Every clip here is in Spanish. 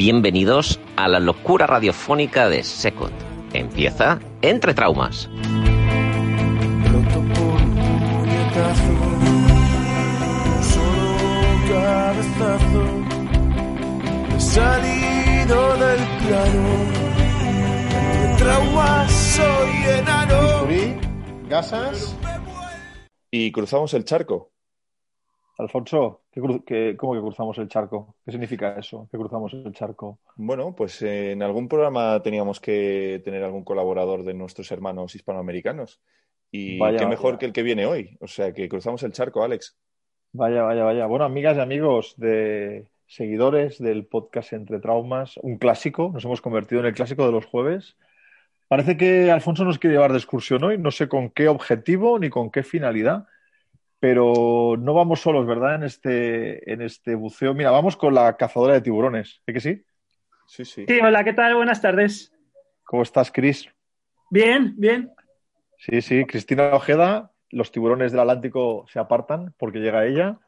Bienvenidos a la locura radiofónica de Secot. Empieza Entre Traumas. Roto por un puñetazo, solo cabezazo, he salido del plano, entre traumas soy enano. Gasas y cruzamos el charco. Alfonso, ¿qué cru- qué- ¿cómo que cruzamos el charco? ¿Qué significa eso? Que cruzamos el charco. Bueno, pues eh, en algún programa teníamos que tener algún colaborador de nuestros hermanos hispanoamericanos. Y Vaya, qué mejor vaya. que el que viene hoy. O sea, que cruzamos el charco, Alex. Vaya, vaya, vaya. Bueno, amigas y amigos de seguidores del podcast Entre Traumas, un clásico, nos hemos convertido en el clásico de los jueves. Parece que Alfonso nos quiere llevar de excursión hoy, no sé con qué objetivo ni con qué finalidad, pero no vamos solos, ¿verdad? En este, en este buceo. Mira, vamos con la cazadora de tiburones. ¿Es que sí? Sí, sí. Sí, hola, ¿qué tal? Buenas tardes. ¿Cómo estás, Cris? Bien, bien. Sí, sí, Cristina Ojeda, los tiburones del Atlántico se apartan porque llega ella,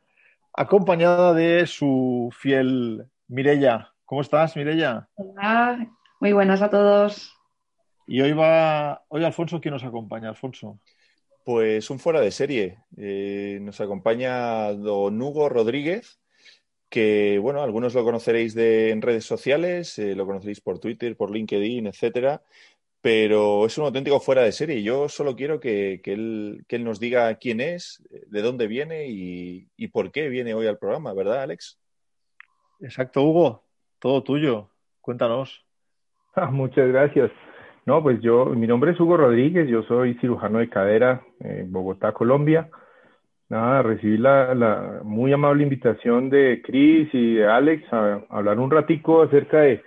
acompañada de su fiel Mirella. ¿Cómo estás, Mirella? Hola, muy buenas a todos. Y hoy va, hoy Alfonso, ¿quién nos acompaña, Alfonso? Pues un fuera de serie. Eh, nos acompaña don Hugo Rodríguez, que, bueno, algunos lo conoceréis de, en redes sociales, eh, lo conoceréis por Twitter, por LinkedIn, etcétera, pero es un auténtico fuera de serie. Yo solo quiero que, que él, que él nos diga quién es, de dónde viene y, y por qué viene hoy al programa, ¿verdad, Alex? Exacto, Hugo, todo tuyo. Cuéntanos. Muchas gracias. No, pues yo, mi nombre es Hugo Rodríguez, yo soy cirujano de cadera en Bogotá, Colombia. Nada, recibí la, la muy amable invitación de Chris y de Alex a, hablar un ratico acerca de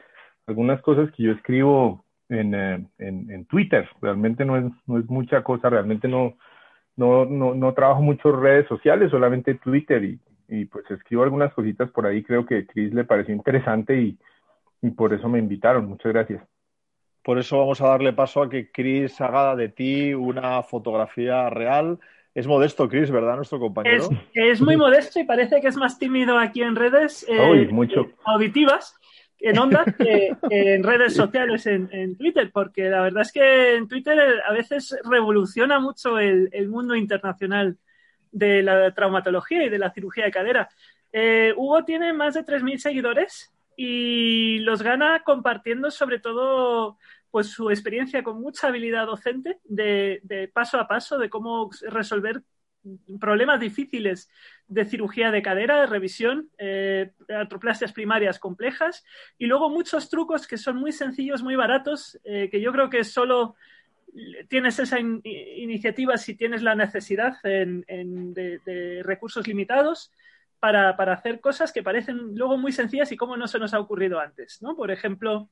algunas cosas que yo escribo en, eh, en, en Twitter. Realmente no es, no es mucha cosa, realmente no, no, no, no trabajo mucho redes sociales, solamente Twitter y, y pues escribo algunas cositas por ahí. Creo que a Chris le pareció interesante y, y por eso me invitaron. Muchas gracias. Por eso vamos a darle paso a que Chris haga de ti una fotografía real. Es modesto, Chris, ¿verdad? Nuestro compañero. Es, es muy modesto y parece que es más tímido aquí en redes eh, Uy, mucho. auditivas, en onda, que, en redes sociales, en, en Twitter, porque la verdad es que en Twitter a veces revoluciona mucho el, el mundo internacional de la traumatología y de la cirugía de cadera. Eh, Hugo tiene más de 3.000 seguidores y los gana compartiendo sobre todo pues su experiencia con mucha habilidad docente de, paso a paso de cómo resolver problemas difíciles de cirugía de cadera, de revisión, eh, artroplastias primarias complejas y luego muchos trucos que son muy sencillos, muy baratos, eh, que yo creo que solo tienes esa in iniciativa si tienes la necesidad en, de, recursos limitados para, para, hacer cosas que parecen luego muy sencillas y cómo no se nos ha ocurrido antes, ¿no? Por ejemplo,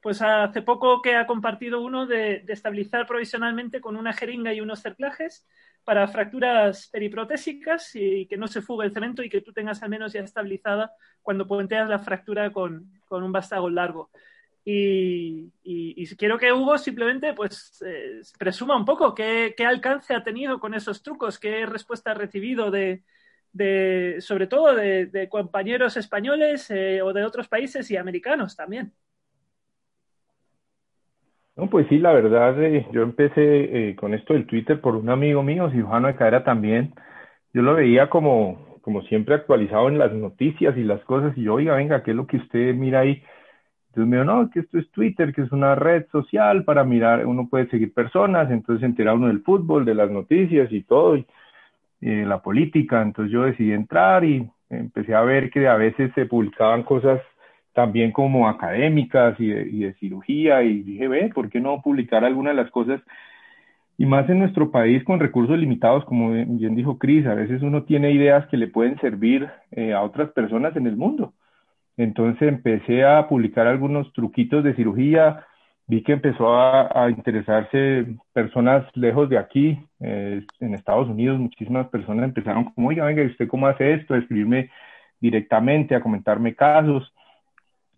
pues hace poco que ha compartido uno de, de estabilizar provisionalmente con una jeringa y unos cerclajes para fracturas periprotésicas y que no se fugue el cemento y que tú tengas al menos ya estabilizada cuando puenteas la fractura con, con un vástago largo. Y, y, y, quiero que Hugo simplemente pues eh, presuma un poco qué, qué, alcance ha tenido con esos trucos, qué respuesta ha recibido de, de sobre todo de, compañeros españoles eh, o de otros países y americanos también. No, pues sí, la verdad, eh, yo empecé eh, con esto del Twitter por un amigo mío, cirujano de cadera también. Yo lo veía como, como siempre actualizado en las noticias y las cosas, y yo, oiga, venga, ¿qué es lo que usted mira ahí? Entonces me dijo, no, que esto es Twitter, que es una red social para mirar, uno puede seguir personas, entonces se entera uno del fútbol, de las noticias y todo, y la política. Entonces yo decidí entrar y empecé a ver que a veces se publicaban cosas también como académicas y de, y de, cirugía y dije, ve, ¿por qué no publicar alguna de las cosas? Y más en nuestro país con recursos limitados, como bien dijo Cris, a veces uno tiene ideas que le pueden servir eh, a otras personas en el mundo. Entonces empecé a publicar algunos truquitos de cirugía, vi que empezó a, interesarse personas lejos de aquí, eh, en Estados Unidos, muchísimas personas empezaron como, oiga, venga, ¿usted cómo hace esto? A escribirme directamente, a comentarme casos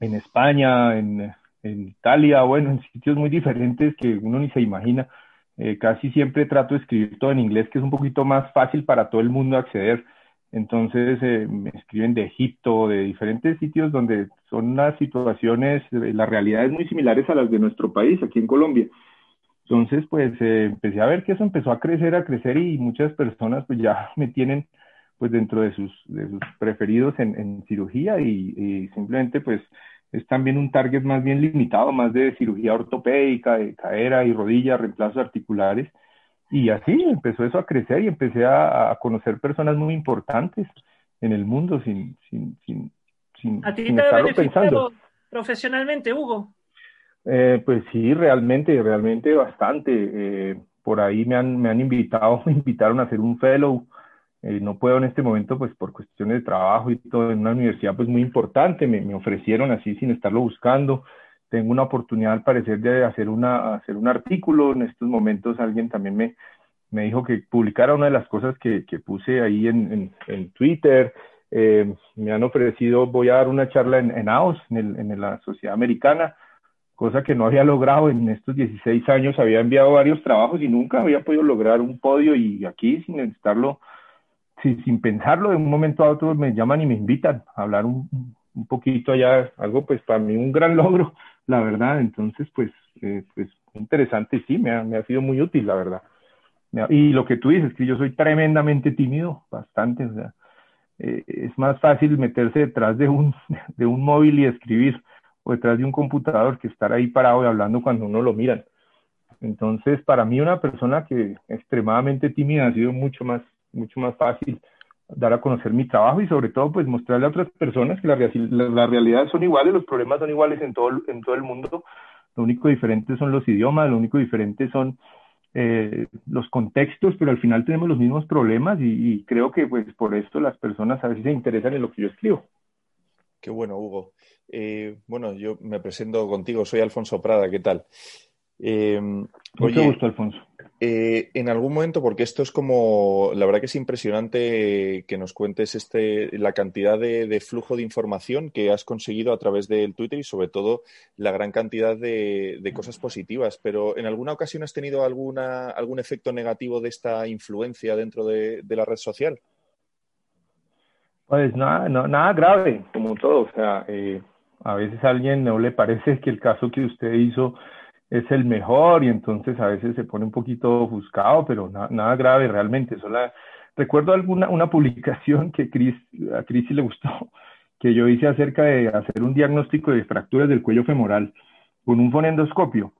en España, en, Italia, bueno, en sitios muy diferentes que uno ni se imagina. Eh, casi siempre trato de escribir todo en inglés, que es un poquito más fácil para todo el mundo acceder. Entonces eh, me escriben de Egipto, de diferentes sitios donde son unas situaciones, eh, las realidades muy similares a las de nuestro país, aquí en Colombia. Entonces, pues empecé a ver que eso empezó a crecer, a crecer y muchas personas pues ya me tienen pues dentro de sus, preferidos en, en cirugía y, y, simplemente pues es también un target más bien limitado, más de cirugía ortopédica, de cadera y rodilla, reemplazos articulares. Y así empezó eso a crecer y empecé a, a conocer personas muy importantes en el mundo sin, sin, sin, sin, ¿A ti sin te estarlo pensando. profesionalmente, Hugo? Eh, pues sí, realmente, realmente bastante. Eh, por ahí me han, me han invitado, me invitaron a hacer un fellow eh, no puedo en este momento, pues por cuestiones de trabajo y todo, en una universidad pues muy importante, me, me, ofrecieron así sin estarlo buscando. Tengo una oportunidad al parecer de hacer, una, hacer un artículo. En estos momentos alguien también me, me dijo que publicara una de las cosas que, que puse ahí en, en, Twitter. Eh, me han ofrecido, voy a dar una charla en, AOS, en, el, en la Sociedad Americana, cosa que no había logrado en estos 16 años. Había enviado varios trabajos y nunca había podido lograr un podio y aquí sin estarlo sin, sin pensarlo, de un momento a otro me llaman y me invitan a hablar un, un poquito allá, algo pues para mí un gran logro, la verdad. Entonces, pues, eh, pues interesante, sí, me ha, me ha sido muy útil, la verdad. Y lo que tú dices, que yo soy tremendamente tímido, bastante, o sea, eh, es más fácil meterse detrás de un, de un móvil y escribir, o detrás de un computador, que estar ahí parado y hablando cuando uno lo miran. Entonces, para mí una persona que extremadamente tímida ha sido mucho más mucho más fácil dar a conocer mi trabajo y sobre todo pues mostrarle a otras personas que las la, la realidades son iguales, los problemas son iguales en todo, en todo el mundo, lo único diferente son los idiomas, lo único diferente son eh, los contextos, pero al final tenemos los mismos problemas y, y, creo que pues por esto las personas a veces se interesan en lo que yo escribo. Qué bueno, Hugo. Eh, bueno, yo me presento contigo, soy Alfonso Prada, ¿qué tal? Eh, Mucho oye, gusto, Alfonso. Eh, en algún momento, porque esto es como, la verdad que es impresionante que nos cuentes este, la cantidad de, de, flujo de información que has conseguido a través del Twitter y sobre todo la gran cantidad de, de cosas positivas. Pero ¿en alguna ocasión has tenido alguna, algún efecto negativo de esta influencia dentro de, de la red social? Pues nada, no, nada grave, como todo. O sea, eh, a veces a alguien no le parece que el caso que usted hizo es el mejor y entonces a veces se pone un poquito ofuscado, pero na, nada grave realmente. Solo recuerdo alguna una publicación que Chris, a Chris le gustó, que yo hice acerca de hacer un diagnóstico de fracturas del cuello femoral con un fonendoscopio.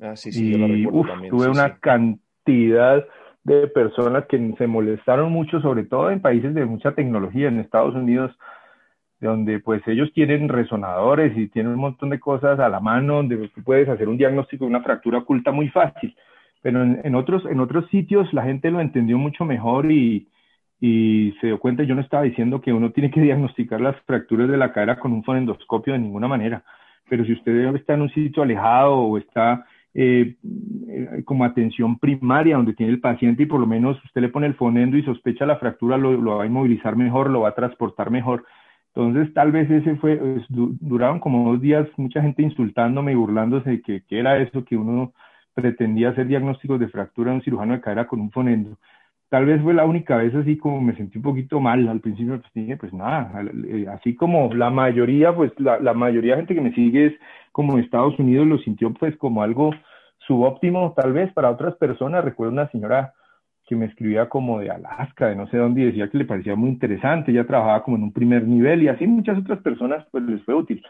Ah, sí, sí, y, yo lo recuerdo uf, también. tuve sí, una sí. cantidad de personas que se molestaron mucho, sobre todo en países de mucha tecnología, en Estados Unidos, donde pues ellos tienen resonadores y tienen un montón de cosas a la mano, donde tú puedes hacer un diagnóstico de una fractura oculta muy fácil. Pero en, otros, en otros sitios la gente lo entendió mucho mejor y, y se dio cuenta, yo no estaba diciendo que uno tiene que diagnosticar las fracturas de la cadera con un fonendoscopio de ninguna manera, pero si usted está en un sitio alejado o está eh, como atención primaria donde tiene el paciente y por lo menos usted le pone el fonendo y sospecha la fractura, lo, lo va a inmovilizar mejor, lo va a transportar mejor. Entonces, tal vez ese fue, pues, duraron como dos días mucha gente insultándome y burlándose de que, era eso, que uno pretendía hacer diagnósticos de fractura en un cirujano de cadera con un fonendo. Tal vez fue la única vez así como me sentí un poquito mal al principio, pues dije, pues nada, así como la mayoría, pues la, la mayoría de gente que me sigue es como en Estados Unidos lo sintió pues como algo subóptimo, tal vez para otras personas. Recuerdo una señora que me escribía como de Alaska, de no sé dónde, y decía que le parecía muy interesante, ella trabajaba como en un primer nivel y así muchas otras personas pues les fue útil.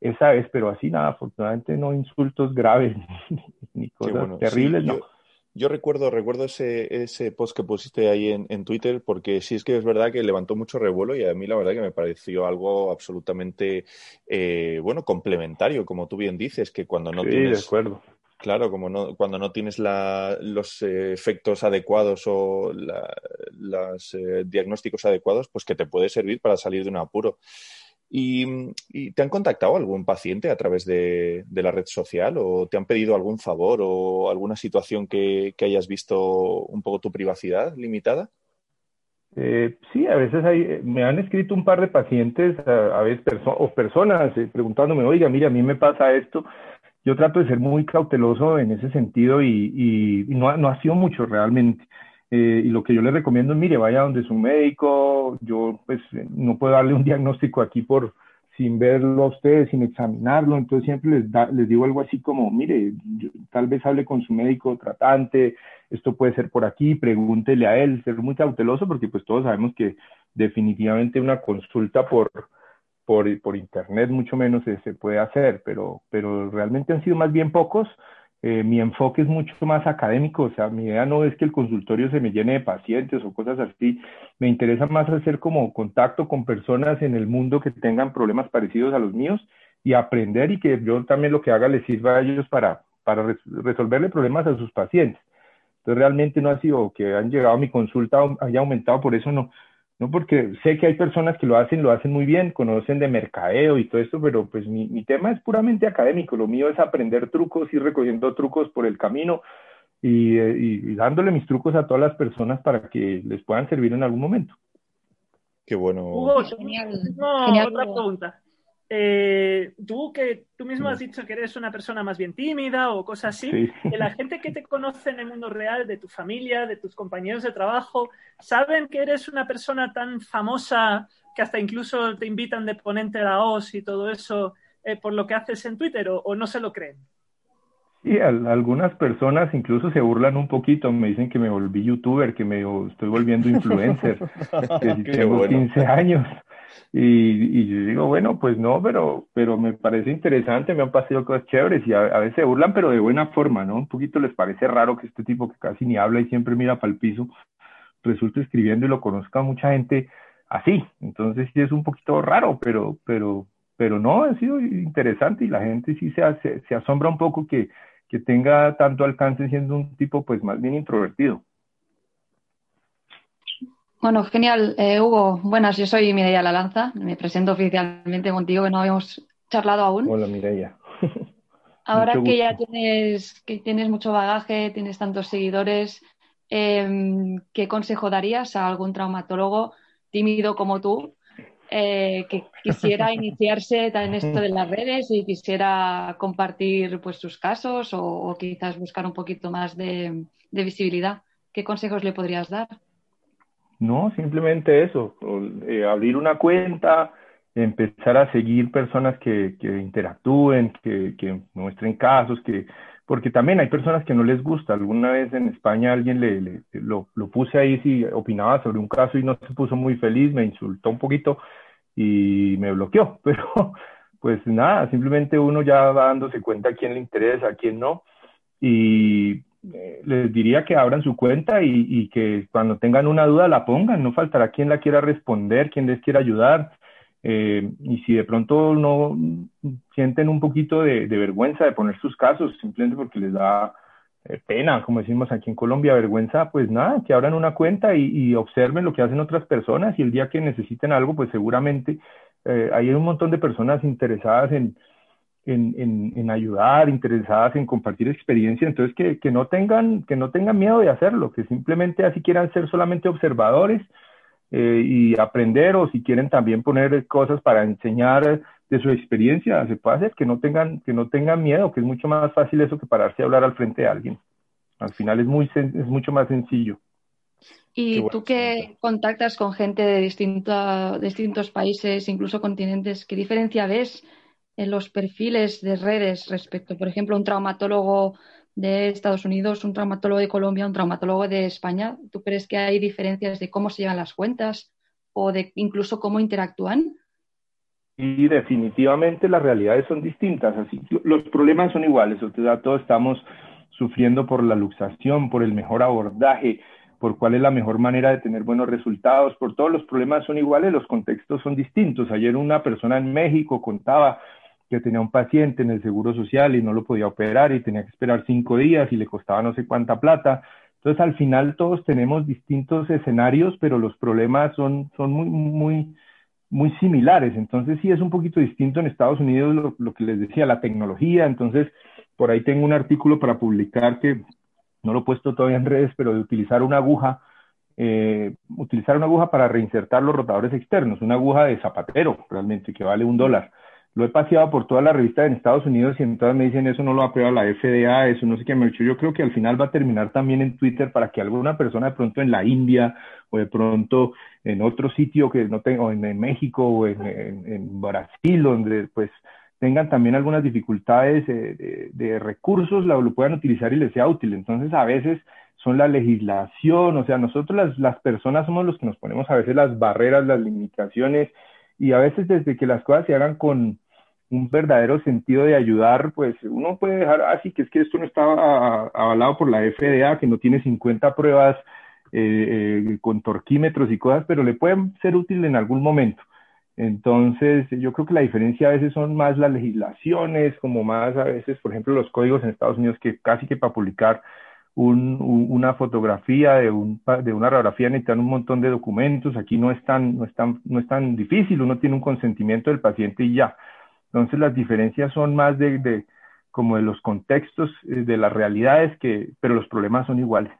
Esa vez, pero así nada, afortunadamente no insultos graves ni cosas bueno, terribles, sí, no. Yo, yo, recuerdo, recuerdo ese, ese post que pusiste ahí en, en, Twitter, porque sí es que es verdad que levantó mucho revuelo y a mí la verdad que me pareció algo absolutamente, eh, bueno, complementario, como tú bien dices, que cuando no sí, tienes... de acuerdo Claro, como no, cuando no tienes la, los eh, efectos adecuados o los eh, diagnósticos adecuados, pues que te puede servir para salir de un apuro. ¿Y, y te han contactado algún paciente a través de, la red social o te han pedido algún favor o alguna situación que, hayas visto un poco tu privacidad limitada? Eh, sí, a veces hay, me han escrito un par de pacientes a, veces o personas eh, preguntándome, oiga, mira, a mí me pasa esto. Yo trato de ser muy cauteloso en ese sentido y, y, y no, ha sido mucho realmente. Eh, y lo que yo les recomiendo es, mire, vaya donde su médico. Yo, pues, no puedo darle un diagnóstico aquí por sin verlo a ustedes, sin examinarlo. Entonces, siempre les, da, les digo algo así como, mire, yo, tal vez hable con su médico tratante, esto puede ser por aquí, pregúntele a él, ser muy cauteloso porque pues todos sabemos que definitivamente una consulta por, por, por internet mucho menos se, se, puede hacer, pero, pero realmente han sido más bien pocos. Eh, mi enfoque es mucho más académico, o sea, mi idea no es que el consultorio se me llene de pacientes o cosas así, me interesa más hacer como contacto con personas en el mundo que tengan problemas parecidos a los míos y aprender y que yo también lo que haga les sirva a ellos para, para resolverle problemas a sus pacientes. Entonces realmente no ha sido que han llegado a mi consulta, haya aumentado, por eso no, no porque sé que hay personas que lo hacen, lo hacen muy bien, conocen de mercadeo y todo esto, pero pues mi, mi tema es puramente académico, lo mío es aprender trucos, ir recogiendo trucos por el camino y, y, y dándole mis trucos a todas las personas para que les puedan servir en algún momento. Qué bueno. Hugo, genial. No, genial. otra pregunta. Eh, tú que tú mismo has dicho que eres una persona más bien tímida o cosas así, sí. de la gente que te conoce en el mundo real, de tu familia, de tus compañeros de trabajo, ¿saben que eres una persona tan famosa que hasta incluso te invitan de ponente a la OS y todo eso eh, por lo que haces en Twitter o, o no se lo creen? Sí, algunas personas incluso se burlan un poquito, me dicen que me volví youtuber, que me estoy volviendo influencer, que tengo bueno. 15 años. Y, yo digo, bueno, pues no, pero, pero me parece interesante, me han pasado cosas chéveres y a, a, veces se burlan, pero de buena forma, ¿no? Un poquito les parece raro que este tipo que casi ni habla y siempre mira para el piso, resulte escribiendo y lo conozca mucha gente así. Entonces sí es un poquito raro, pero, pero, pero no, ha sido interesante y la gente sí se, se asombra un poco que, que tenga tanto alcance siendo un tipo pues más bien introvertido. Bueno, genial. Eh, Hugo, buenas, yo soy Mireia Lalanza. Me presento oficialmente contigo, que no habíamos charlado aún. Hola, Mireia. Ahora que ya tienes, que tienes mucho bagaje, tienes tantos seguidores, eh, ¿qué consejo darías a algún traumatólogo tímido como tú eh, que quisiera iniciarse en esto de las redes y quisiera compartir pues, sus casos o, o quizás buscar un poquito más de, de visibilidad? ¿Qué consejos le podrías dar? No, simplemente eso, eh, abrir una cuenta, empezar a seguir personas que, que interactúen, que, que, muestren casos, que porque también hay personas que no les gusta. Alguna vez en España alguien le, lo, lo, puse ahí si opinaba sobre un caso y no se puso muy feliz, me insultó un poquito y me bloqueó. Pero pues nada, simplemente uno ya va dándose cuenta a quién le interesa, a quién no. Y eh, les diría que abran su cuenta y, y, que cuando tengan una duda la pongan, no faltará quien la quiera responder, quien les quiera ayudar. Eh, y si de pronto no sienten un poquito de, vergüenza de poner sus casos, simplemente porque les da eh, pena, como decimos aquí en Colombia, vergüenza, pues nada, que abran una cuenta y, y, observen lo que hacen otras personas y el día que necesiten algo, pues seguramente eh, hay un montón de personas interesadas en, en, en, en, ayudar, interesadas en compartir experiencia, entonces que, que, no tengan, que no tengan miedo de hacerlo, que simplemente así quieran ser solamente observadores eh, y aprender o si quieren también poner cosas para enseñar de su experiencia, se puede hacer, que no tengan, que no tengan miedo, que es mucho más fácil eso que pararse a hablar al frente de alguien. Al final es, muy, es mucho más sencillo. Y tú que contactas con gente de distinto, distintos países, incluso continentes, ¿qué diferencia ves en los perfiles de redes respecto, por ejemplo, un traumatólogo de Estados Unidos, un traumatólogo de Colombia, un traumatólogo de España? ¿Tú crees que hay diferencias de cómo se llevan las cuentas o de incluso cómo interactúan? Y definitivamente las realidades son distintas, así los problemas son iguales, o sea, todos estamos sufriendo por la luxación, por el mejor abordaje, por cuál es la mejor manera de tener buenos resultados, por todos los problemas son iguales, los contextos son distintos. Ayer una persona en México contaba que tenía un paciente en el Seguro Social y no lo podía operar y tenía que esperar cinco días y le costaba no sé cuánta plata. Entonces, al final todos tenemos distintos escenarios, pero los problemas son, son muy, muy, muy similares. Entonces sí es un poquito distinto en Estados Unidos lo, que les decía, la tecnología. Entonces por ahí tengo un artículo para publicar que no lo he puesto todavía en redes, pero de utilizar una aguja, eh, utilizar una aguja para reinsertar los rotadores externos, una aguja de zapatero realmente que vale un dólar. Lo he paseado por toda la revista en Estados Unidos y en todas me dicen eso no lo ha aprobado la FDA, eso no sé qué me ha dicho. Yo creo que al final va a terminar también en Twitter para que alguna persona de pronto en la India o de pronto en otro sitio que no tengo, en, México o en, en, Brasil, donde pues tengan también algunas dificultades de, recursos, lo, puedan utilizar y les sea útil. Entonces, a veces son la legislación, o sea, nosotros las, las personas somos los que nos ponemos a veces las barreras, las limitaciones, y a veces desde que las cosas se hagan con un verdadero sentido de ayudar, pues uno puede dejar así, que es que esto no está avalado por la FDA, que no tiene 50 pruebas eh, eh, con torquímetros y cosas, pero le pueden ser útil en algún momento. Entonces, yo creo que la diferencia a veces son más las legislaciones, como más a veces, por ejemplo, los códigos en Estados Unidos, que casi que para publicar un, una fotografía de, un, de una radiografía necesitan un montón de documentos. Aquí no es, tan, no, es tan, no es tan difícil, uno tiene un consentimiento del paciente y ya. Entonces, las diferencias son más de, de como de los contextos, eh, de las realidades, que, pero los problemas son iguales.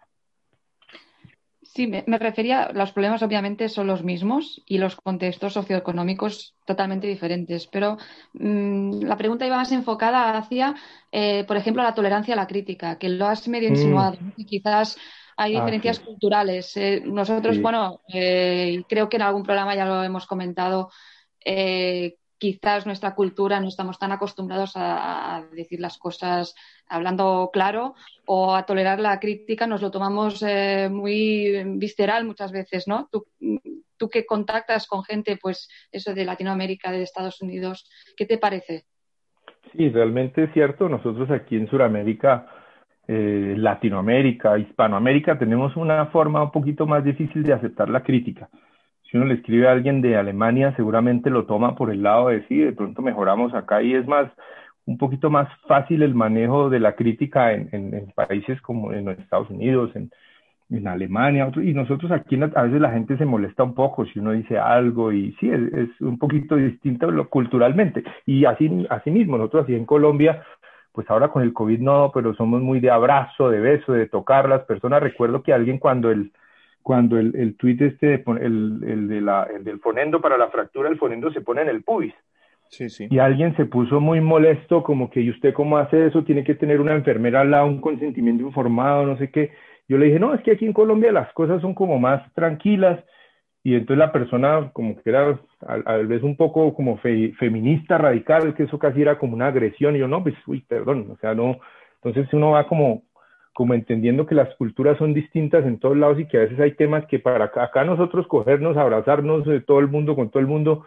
Sí, me, refería, los problemas obviamente son los mismos y los contextos socioeconómicos totalmente diferentes, pero mm, la pregunta iba más enfocada hacia, eh, por ejemplo, la tolerancia a la crítica, que lo has medio mm. insinuado, y quizás hay ah, diferencias culturales. Eh, nosotros, bueno, eh, creo que en algún programa ya lo hemos comentado, quizás nuestra cultura no estamos tan acostumbrados a, decir las cosas hablando claro o a tolerar la crítica, nos lo tomamos eh, muy visceral muchas veces, ¿no? Tú, tú, que contactas con gente, pues eso de Latinoamérica, de Estados Unidos, ¿qué te parece? Sí, realmente es cierto. Nosotros aquí en Sudamérica, eh, Latinoamérica, Hispanoamérica, tenemos una forma un poquito más difícil de aceptar la crítica si uno le escribe a alguien de Alemania, seguramente lo toma por el lado de sí, de pronto mejoramos acá y es más, un poquito más fácil el manejo de la crítica en, en, países como en Estados Unidos, en, en Alemania, y nosotros aquí a veces la gente se molesta un poco si uno dice algo y sí, es, un poquito distinto culturalmente. Y así, así mismo, nosotros aquí en Colombia, pues ahora con el COVID no, pero somos muy de abrazo, de beso, de tocar las personas. Recuerdo que alguien cuando el cuando el, el tuit este, el, el, de la, el del fonendo para la fractura, el fonendo se pone en el pubis. Sí, sí. Y alguien se puso muy molesto, como que, ¿y usted cómo hace eso? Tiene que tener una enfermera al lado, un consentimiento informado, no sé qué. Yo le dije, no, es que aquí en Colombia las cosas son como más tranquilas. Y entonces la persona, como que era a, vez un poco como feminista radical, que eso casi era como una agresión. Y yo, no, pues, uy, perdón, o sea, no. Entonces uno va como, como entendiendo que las culturas son distintas en todos lados y que a veces hay temas que para acá, nosotros cogernos, abrazarnos de todo el mundo con todo el mundo,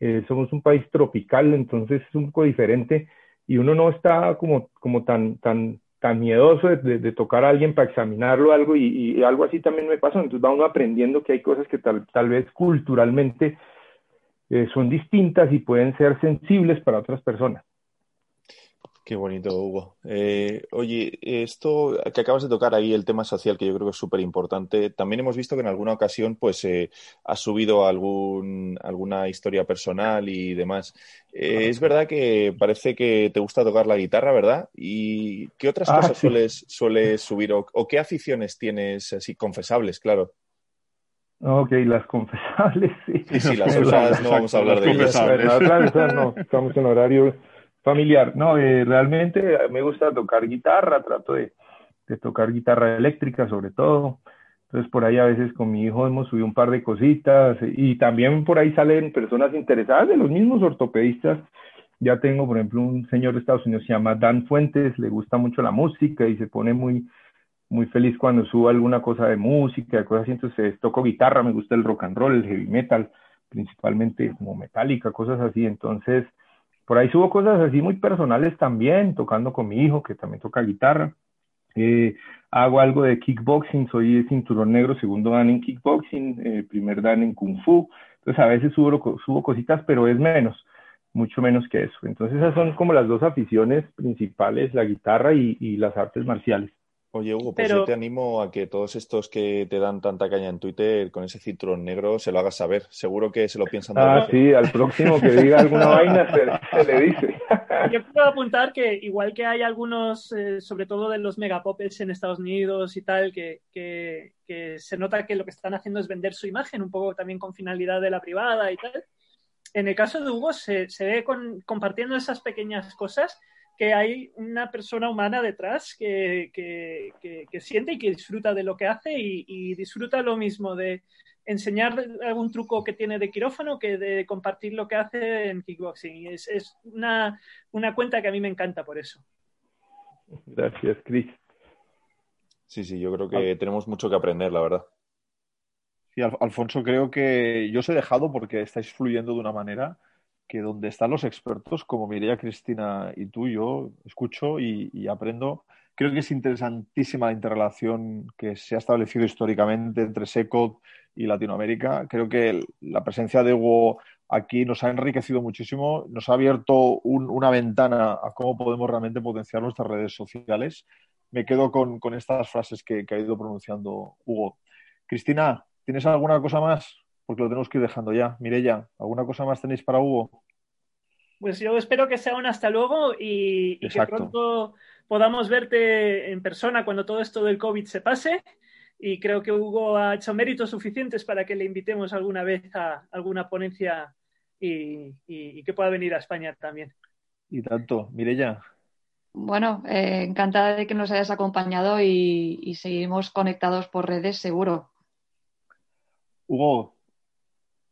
eh, somos un país tropical, entonces es un poco diferente y uno no está como, como tan, tan, tan miedoso de, tocar a alguien para examinarlo algo y, algo así también me pasó, entonces va uno aprendiendo que hay cosas que tal, tal vez culturalmente eh, son distintas y pueden ser sensibles para otras personas. Qué bonito, Hugo. Eh, oye, esto que acabas de tocar ahí, el tema social, que yo creo que es súper importante, también hemos visto que en alguna ocasión pues eh, has subido algún, alguna historia personal y demás. Eh, es verdad que parece que te gusta tocar la guitarra, ¿verdad? ¿Y qué otras ah, cosas sueles, sueles subir o, qué aficiones tienes así confesables, claro? Ok, las confesables, sí. Sí, sí, las otras no vamos a hablar de ellas. Las no, estamos en horario familiar. No, eh, realmente me gusta tocar guitarra, trato de, tocar guitarra eléctrica sobre todo. Entonces por ahí a veces con mi hijo hemos subido un par de cositas y también por ahí salen personas interesadas de los mismos ortopedistas. Ya tengo, por ejemplo, un señor de Estados Unidos se llama Dan Fuentes, le gusta mucho la música y se pone muy, muy feliz cuando subo alguna cosa de música, cosas así. Entonces toco guitarra, me gusta el rock and roll, el heavy metal, principalmente como metálica, cosas así. Entonces, por ahí subo cosas así muy personales también, tocando con mi hijo, que también toca guitarra. Eh, hago algo de kickboxing, soy cinturón negro, segundo dan en kickboxing, eh, primer dan en kung fu. Entonces a veces subo, subo cositas, pero es menos, mucho menos que eso. Entonces esas son como las dos aficiones principales, la guitarra y, las artes marciales. Oye, Hugo, pues yo te animo a que todos estos que te dan tanta caña en Twitter con ese cinturón negro se lo hagas saber. Seguro que se lo piensan. Ah, sí, al próximo que diga alguna vaina se, le dice. Yo quiero apuntar que igual que hay algunos, eh, sobre todo de los megapoppers en Estados Unidos y tal, que, que, se nota que lo que están haciendo es vender su imagen, un poco también con finalidad de la privada y tal. En el caso de Hugo se, se ve con, compartiendo esas pequeñas cosas que hay una persona humana detrás que, siente y que disfruta de lo que hace y, disfruta lo mismo de enseñar algún truco que tiene de quirófano que de compartir lo que hace en kickboxing. Es, es una, cuenta que a mí me encanta por eso. Gracias, Chris. Sí, sí, yo creo que tenemos mucho que aprender, la verdad. Sí, Alfonso, creo que yo os he dejado porque estáis fluyendo de una manera que donde están los expertos, como Mireia, Cristina y tú, yo escucho y, aprendo. Creo que es interesantísima la interrelación que se ha establecido históricamente entre SECOT y Latinoamérica. Creo que la presencia de Hugo aquí nos ha enriquecido muchísimo, nos ha abierto una ventana a cómo podemos realmente potenciar nuestras redes sociales. Me quedo con, estas frases que, que ha ido pronunciando Hugo. Cristina, ¿tienes alguna cosa más? Porque lo tenemos que ir dejando ya. Mirella, ¿alguna cosa más tenéis para Hugo? Pues yo espero que sea un hasta luego y, que pronto podamos verte en persona cuando todo esto del COVID se pase. Y creo que Hugo ha hecho méritos suficientes para que le invitemos alguna vez a alguna ponencia y, que pueda venir a España también. Y tanto, Mirella. Bueno, eh, encantada de que nos hayas acompañado y, y seguimos conectados por redes, seguro. Hugo,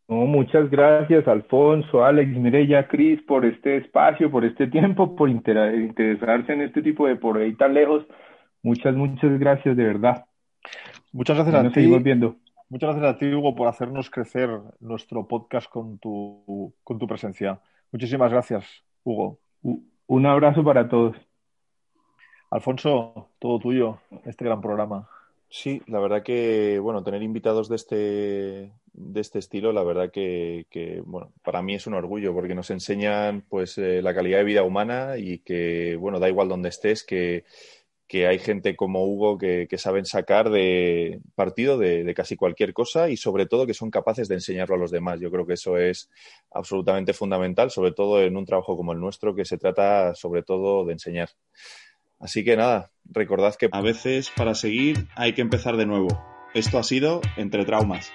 no, muchas gracias, Alfonso, Alex, Mireya, Cris, por este espacio, por este tiempo, por interesarse en este tipo de por ahí tan lejos. Muchas, muchas gracias, de verdad. Muchas gracias a ti. viendo. Muchas gracias a ti, Hugo, por hacernos crecer nuestro podcast con tu, con tu presencia. Muchísimas gracias, Hugo. Un abrazo para todos. Alfonso, todo tuyo, este gran programa. Sí, la verdad que, bueno, tener invitados de este, de este estilo, la verdad que, bueno, para mí es un orgullo porque nos enseñan, pues, eh, la calidad de vida humana y que, bueno, da igual donde estés, que, hay gente como Hugo que, saben sacar de partido de, casi cualquier cosa y sobre todo que son capaces de enseñarlo a los demás. Yo creo que eso es absolutamente fundamental, sobre todo en un trabajo como el nuestro, que se trata sobre todo de enseñar. Así que nada, recordad que a veces para seguir hay que empezar de nuevo. Esto ha sido Entre Traumas.